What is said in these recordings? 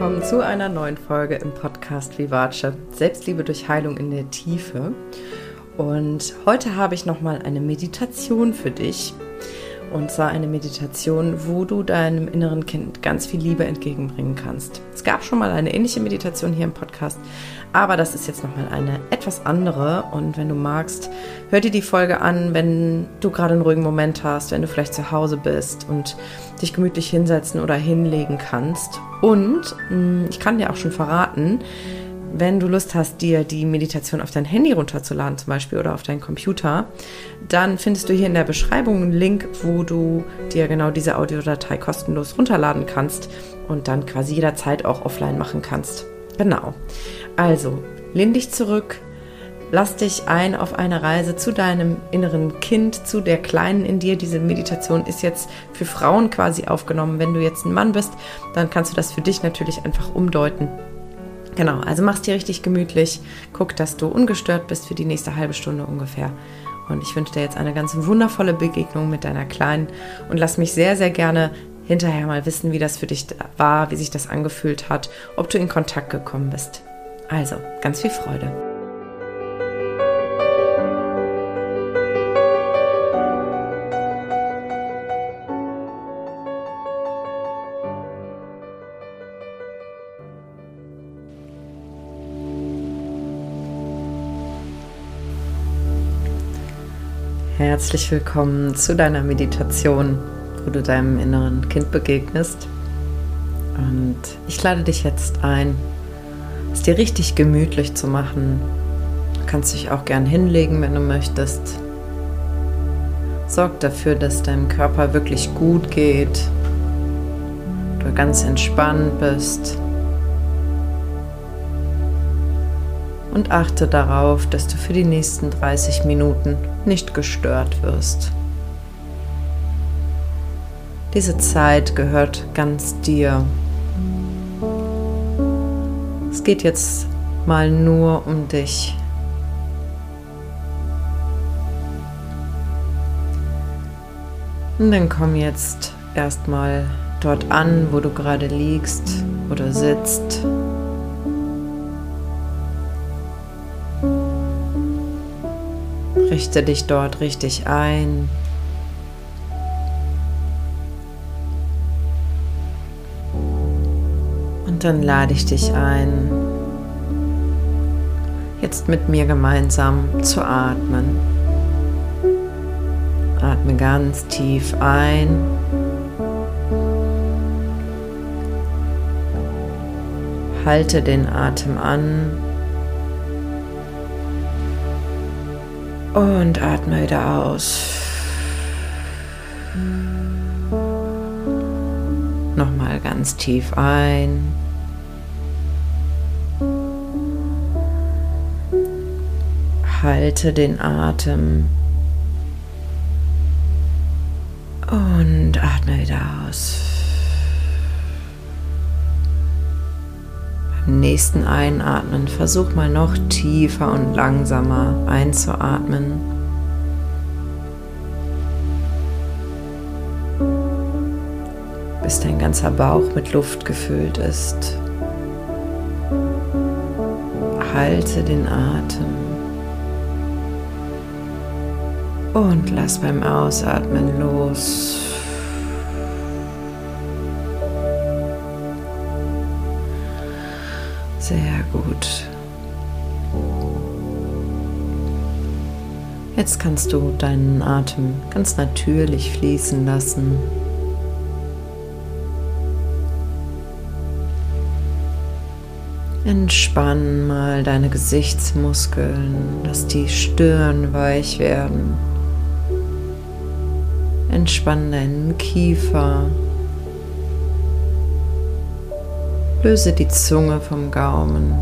willkommen zu einer neuen Folge im Podcast Vivace Selbstliebe durch Heilung in der Tiefe. Und heute habe ich nochmal eine Meditation für dich. Und zwar eine Meditation, wo du deinem inneren Kind ganz viel Liebe entgegenbringen kannst. Es gab schon mal eine ähnliche Meditation hier im Podcast, aber das ist jetzt nochmal eine etwas andere. Und wenn du magst, hör dir die Folge an, wenn du gerade einen ruhigen Moment hast, wenn du vielleicht zu Hause bist und dich gemütlich hinsetzen oder hinlegen kannst. Und mm, ich kann dir auch schon verraten, wenn du Lust hast, dir die Meditation auf dein Handy runterzuladen, zum Beispiel, oder auf deinen Computer, dann findest du hier in der Beschreibung einen Link, wo du dir genau diese Audiodatei kostenlos runterladen kannst und dann quasi jederzeit auch offline machen kannst. Genau. Also, lehn dich zurück, lass dich ein auf eine Reise zu deinem inneren Kind, zu der Kleinen in dir. Diese Meditation ist jetzt für Frauen quasi aufgenommen. Wenn du jetzt ein Mann bist, dann kannst du das für dich natürlich einfach umdeuten Genau, also mach's dir richtig gemütlich. Guck, dass du ungestört bist für die nächste halbe Stunde ungefähr. Und ich wünsche dir jetzt eine ganz wundervolle Begegnung mit deiner Kleinen und lass mich sehr, sehr gerne hinterher mal wissen, wie das für dich war, wie sich das angefühlt hat, ob du in Kontakt gekommen bist. Also, ganz viel Freude. Herzlich willkommen zu deiner Meditation, wo du deinem inneren Kind begegnest. Und ich lade dich jetzt ein, es dir richtig gemütlich zu machen. Du kannst dich auch gern hinlegen, wenn du möchtest. Sorg dafür, dass deinem Körper wirklich gut geht, du ganz entspannt bist. Und achte darauf, dass du für die nächsten 30 Minuten nicht gestört wirst. Diese Zeit gehört ganz dir. Es geht jetzt mal nur um dich. Und dann komm jetzt erstmal dort an, wo du gerade liegst oder sitzt. Richte dich dort richtig ein. Und dann lade ich dich ein, jetzt mit mir gemeinsam zu atmen. Atme ganz tief ein. Halte den Atem an Und atme wieder aus. Nochmal ganz tief ein. Halte den Atem. Und atme wieder aus. Nächsten Einatmen versuch mal noch tiefer und langsamer einzuatmen. Bis dein ganzer Bauch mit Luft gefüllt ist. Halte den Atem. Und lass beim Ausatmen los. Sehr gut. Jetzt kannst du deinen Atem ganz natürlich fließen lassen. Entspann mal deine Gesichtsmuskeln, dass die Stirn weich werden. Entspann deinen Kiefer. Löse die Zunge vom Gaumen.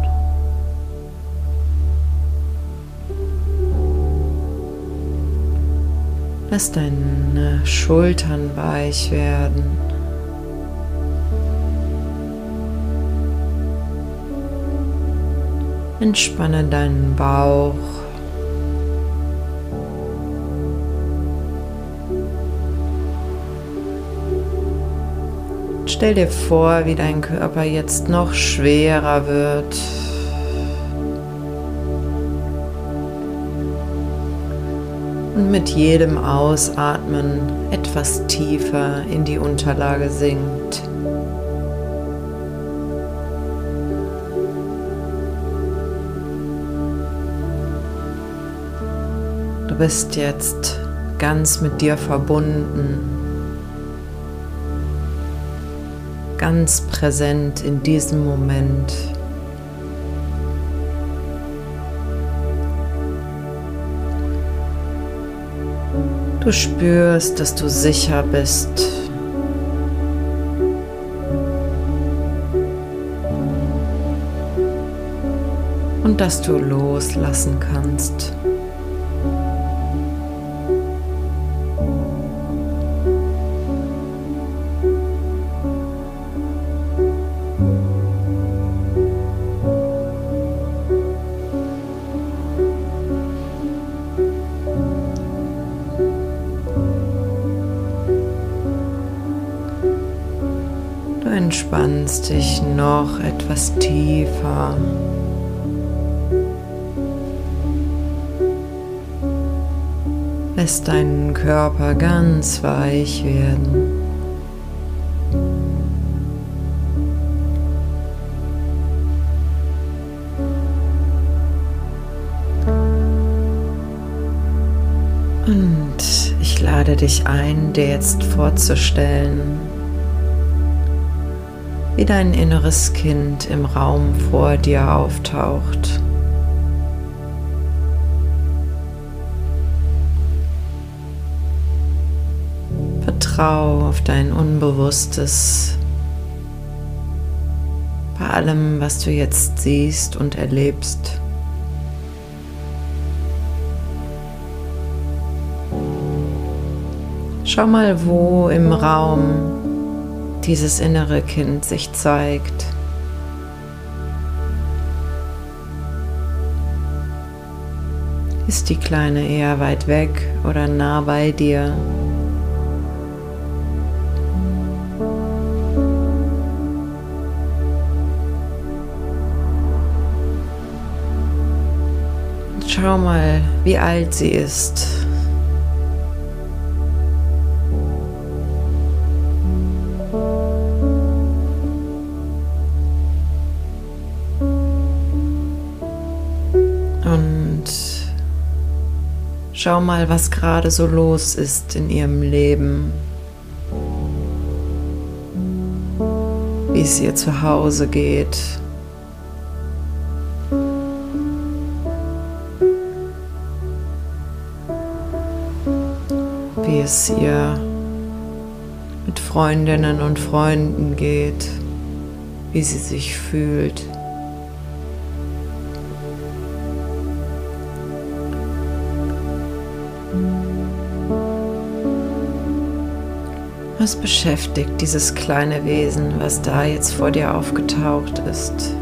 Lass deine Schultern weich werden. Entspanne deinen Bauch. Stell dir vor, wie dein Körper jetzt noch schwerer wird. Und mit jedem Ausatmen etwas tiefer in die Unterlage sinkt. Du bist jetzt ganz mit dir verbunden. Ganz präsent in diesem Moment. Du spürst, dass du sicher bist. Und dass du loslassen kannst. Entspannst dich noch etwas tiefer. Lässt deinen Körper ganz weich werden. Und ich lade dich ein, dir jetzt vorzustellen, wie dein inneres Kind im Raum vor dir auftaucht. Vertrau auf dein Unbewusstes bei allem, was du jetzt siehst und erlebst. Schau mal, wo im Raum dieses innere Kind sich zeigt. Ist die Kleine eher weit weg oder nah bei dir? Schau mal, wie alt sie ist. Schau mal, was gerade so los ist in ihrem Leben. Wie es ihr zu Hause geht. Wie es ihr mit Freundinnen und Freunden geht. Wie sie sich fühlt. Was beschäftigt dieses kleine Wesen, was da jetzt vor dir aufgetaucht ist?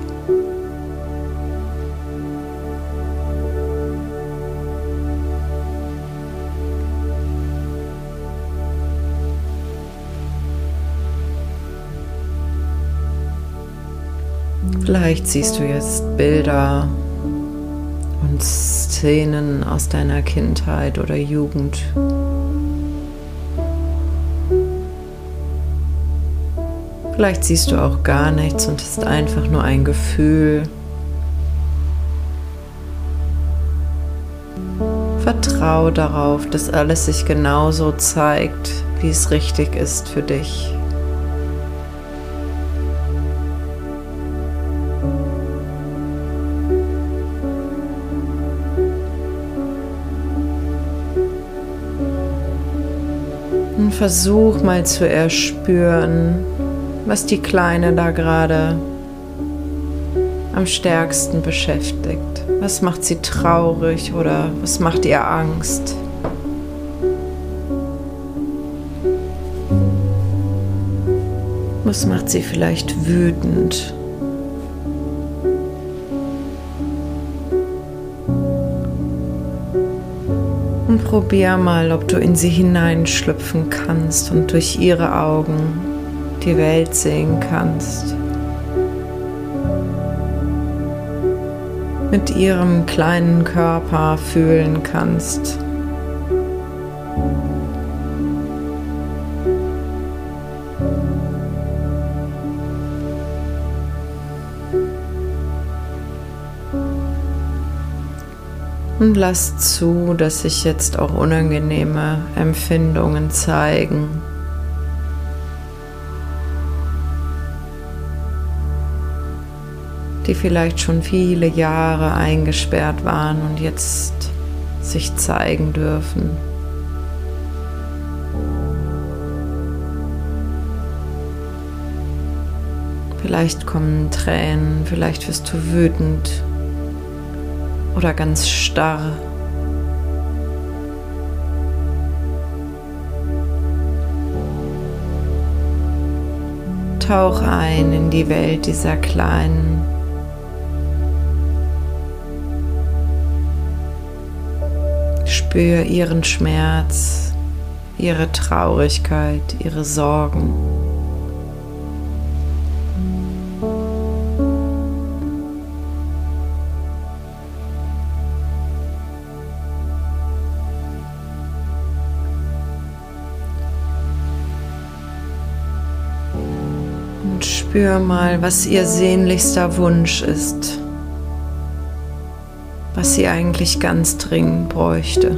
Vielleicht siehst du jetzt Bilder Szenen aus deiner Kindheit oder Jugend. Vielleicht siehst du auch gar nichts und ist einfach nur ein Gefühl. Vertrau darauf, dass alles sich genauso zeigt, wie es richtig ist für dich. Versuch mal zu erspüren, was die Kleine da gerade am stärksten beschäftigt. Was macht sie traurig oder was macht ihr Angst? Was macht sie vielleicht wütend? Probier mal, ob du in sie hineinschlüpfen kannst und durch ihre Augen die Welt sehen kannst. Mit ihrem kleinen Körper fühlen kannst. Und lass zu, dass sich jetzt auch unangenehme Empfindungen zeigen. die vielleicht schon viele Jahre eingesperrt waren und jetzt sich zeigen dürfen. Vielleicht kommen Tränen, vielleicht wirst du wütend oder ganz starr. Tauch ein in die Welt dieser kleinen, spür ihren Schmerz, ihre Traurigkeit, ihre Sorgen. Spür mal, was ihr sehnlichster Wunsch ist, was sie eigentlich ganz dringend bräuchte.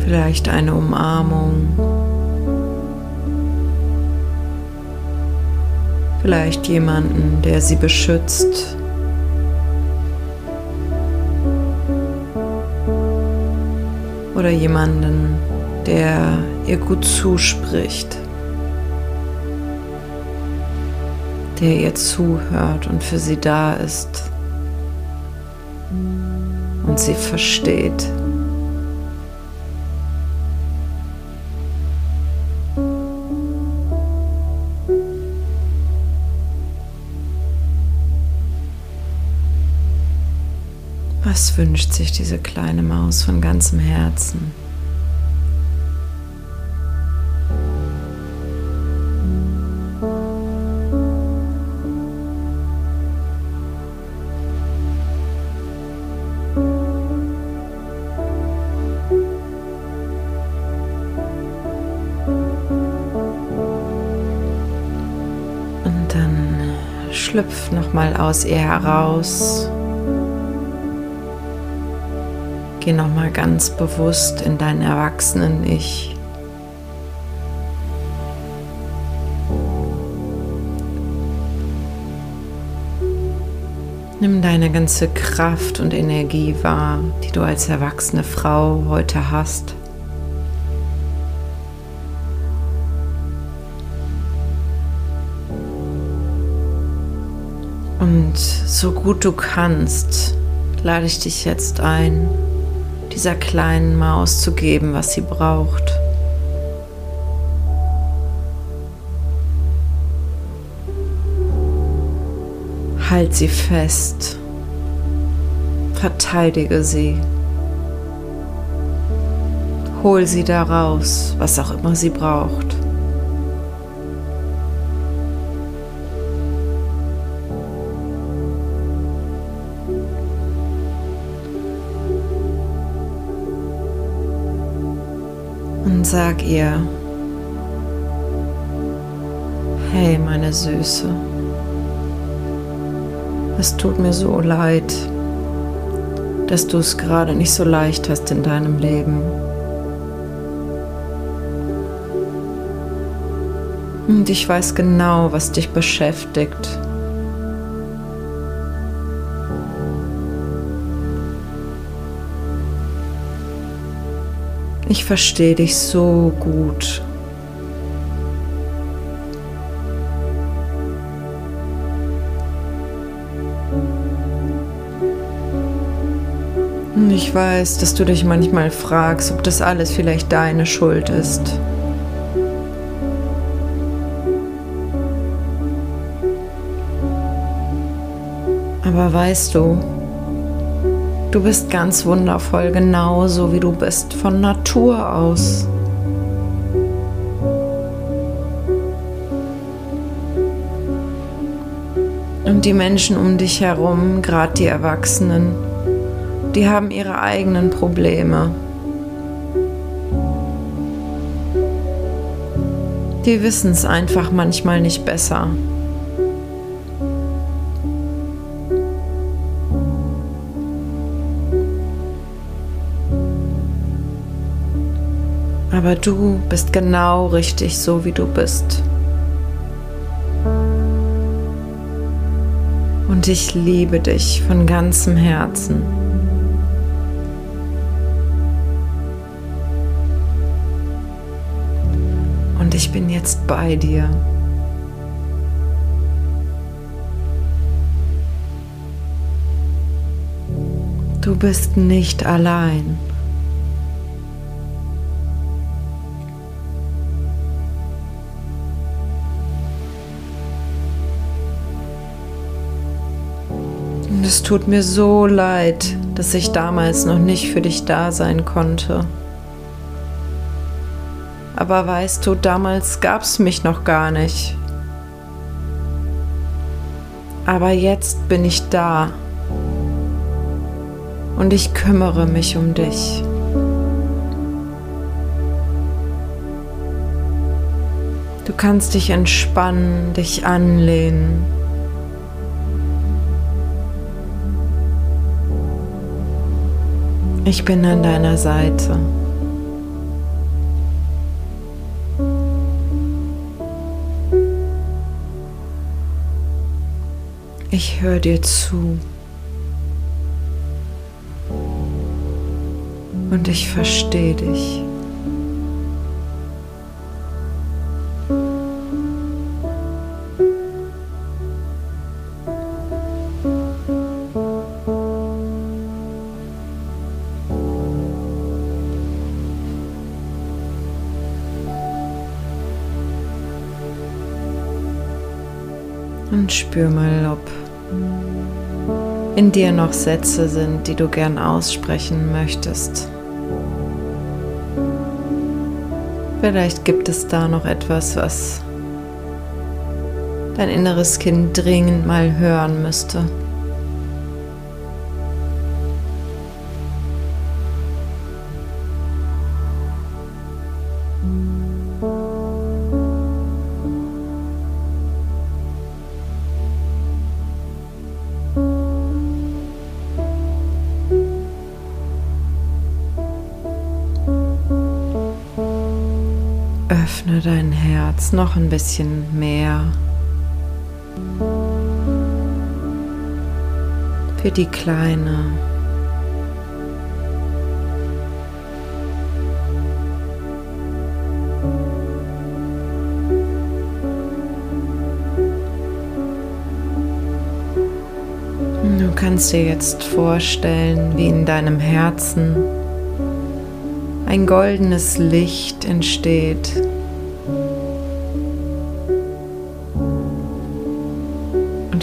Vielleicht eine Umarmung. Vielleicht jemanden, der sie beschützt. Oder jemanden, der ihr gut zuspricht, der ihr zuhört und für sie da ist und sie versteht. Wünscht sich diese kleine Maus von ganzem Herzen? Und dann schlüpf noch mal aus ihr heraus Geh nochmal ganz bewusst in dein erwachsenen Ich. Nimm deine ganze Kraft und Energie wahr, die du als erwachsene Frau heute hast. Und so gut du kannst, lade ich dich jetzt ein, dieser kleinen Maus zu geben, was sie braucht. Halt sie fest. Verteidige sie. Hol sie daraus, was auch immer sie braucht. Sag ihr, hey meine Süße, es tut mir so leid, dass du es gerade nicht so leicht hast in deinem Leben. Und ich weiß genau, was dich beschäftigt. Ich verstehe dich so gut. Und ich weiß, dass du dich manchmal fragst, ob das alles vielleicht deine Schuld ist. Aber weißt du, Du bist ganz wundervoll, genauso wie du bist, von Natur aus. Und die Menschen um dich herum, gerade die Erwachsenen, die haben ihre eigenen Probleme. Die wissen es einfach manchmal nicht besser. Aber du bist genau richtig so, wie du bist. Und ich liebe dich von ganzem Herzen. Und ich bin jetzt bei dir. Du bist nicht allein. Und es tut mir so leid, dass ich damals noch nicht für dich da sein konnte. Aber weißt du, damals gab es mich noch gar nicht. Aber jetzt bin ich da. Und ich kümmere mich um dich. Du kannst dich entspannen, dich anlehnen. Ich bin an deiner Seite. Ich höre dir zu. Und ich verstehe dich. Spür mal, ob in dir noch Sätze sind, die du gern aussprechen möchtest. Vielleicht gibt es da noch etwas, was dein inneres Kind dringend mal hören müsste. Noch ein bisschen mehr für die Kleine. Du kannst dir jetzt vorstellen, wie in deinem Herzen ein goldenes Licht entsteht.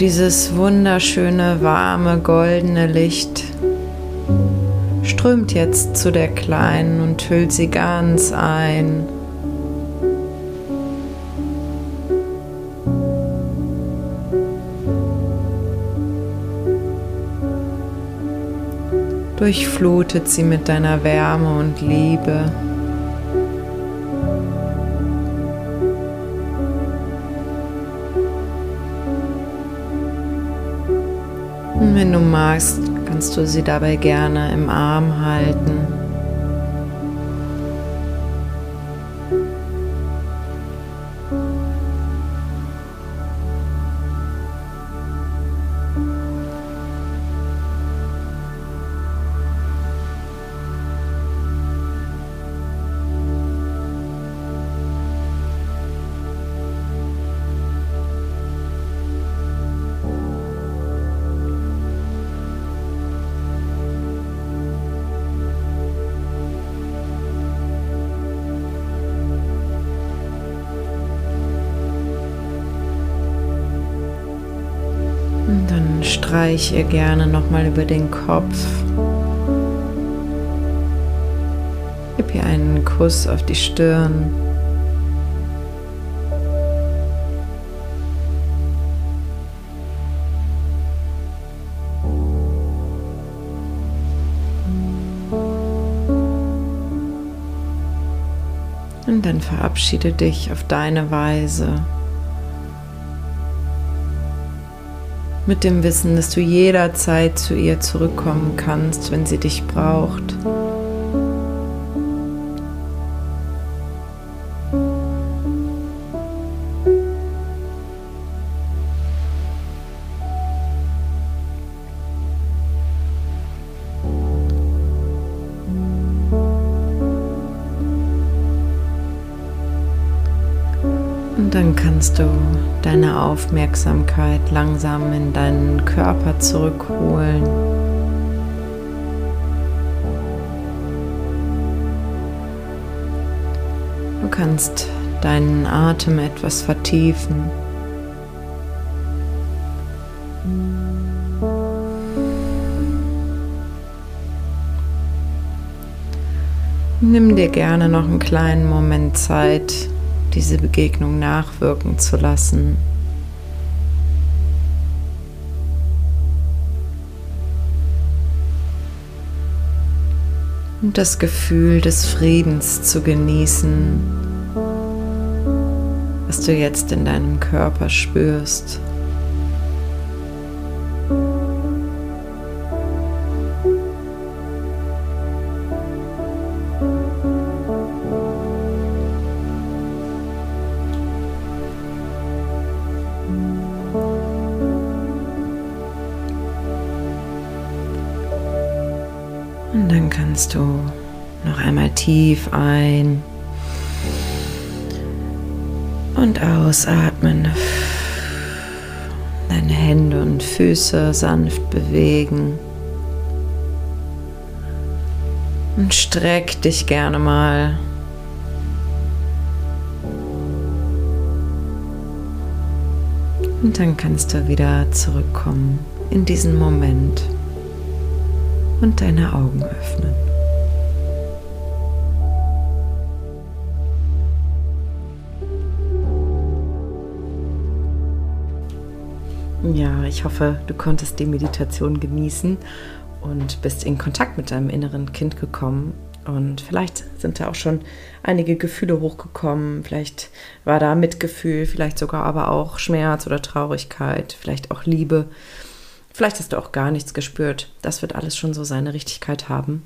Dieses wunderschöne, warme, goldene Licht strömt jetzt zu der Kleinen und hüllt sie ganz ein. Durchflutet sie mit deiner Wärme und Liebe. Wenn du magst, kannst du sie dabei gerne im Arm halten. Und dann streich ihr gerne noch mal über den Kopf. Gib ihr einen Kuss auf die Stirn. Und dann verabschiede dich auf deine Weise Mit dem Wissen, dass du jederzeit zu ihr zurückkommen kannst, wenn sie dich braucht. Kannst du deine Aufmerksamkeit langsam in deinen Körper zurückholen. Du kannst deinen Atem etwas vertiefen. Nimm dir gerne noch einen kleinen Moment Zeit, diese Begegnung nachwirken zu lassen. Und das Gefühl des Friedens zu genießen, was du jetzt in deinem Körper spürst. Ein und ausatmen. Deine Hände und Füße sanft bewegen. Und streck dich gerne mal. Und dann kannst du wieder zurückkommen in diesen Moment und deine Augen öffnen. Ja, ich hoffe, du konntest die Meditation genießen und bist in Kontakt mit deinem inneren Kind gekommen. Und vielleicht sind da auch schon einige Gefühle hochgekommen. Vielleicht war da Mitgefühl, vielleicht sogar aber auch Schmerz oder Traurigkeit, vielleicht auch Liebe. Vielleicht hast du auch gar nichts gespürt. Das wird alles schon so seine Richtigkeit haben.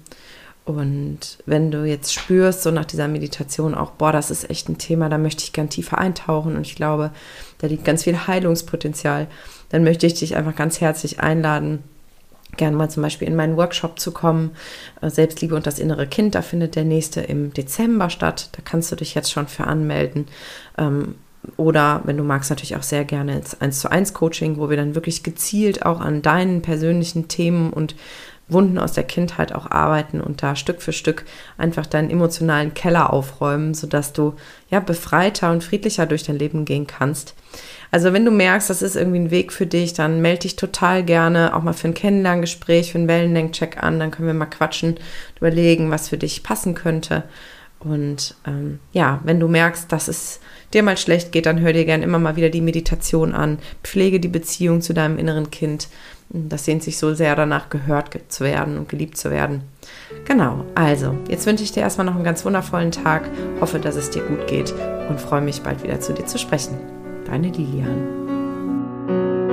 Und wenn du jetzt spürst, so nach dieser Meditation auch, boah, das ist echt ein Thema, da möchte ich gern tiefer eintauchen und ich glaube, da liegt ganz viel Heilungspotenzial, dann möchte ich dich einfach ganz herzlich einladen, gerne mal zum Beispiel in meinen Workshop zu kommen. Äh, Selbstliebe und das innere Kind, da findet der nächste im Dezember statt. Da kannst du dich jetzt schon für anmelden. Ähm, oder wenn du magst, natürlich auch sehr gerne ins 1 zu 1 Coaching, wo wir dann wirklich gezielt auch an deinen persönlichen Themen und Wunden aus der Kindheit auch arbeiten und da Stück für Stück einfach deinen emotionalen Keller aufräumen, sodass du ja befreiter und friedlicher durch dein Leben gehen kannst. Also wenn du merkst, das ist irgendwie ein Weg für dich, dann melde dich total gerne auch mal für ein Kennenlerngespräch, für einen Wellenlenk-Check an, dann können wir mal quatschen, überlegen, was für dich passen könnte. Und ähm, ja, wenn du merkst, dass es dir mal schlecht geht, dann hör dir gerne immer mal wieder die Meditation an. Pflege die Beziehung zu deinem inneren Kind. Das sehnt sich so sehr danach, gehört zu werden und geliebt zu werden. Genau, also, jetzt wünsche ich dir erstmal noch einen ganz wundervollen Tag. Hoffe, dass es dir gut geht und freue mich bald wieder zu dir zu sprechen. Deine Lilian.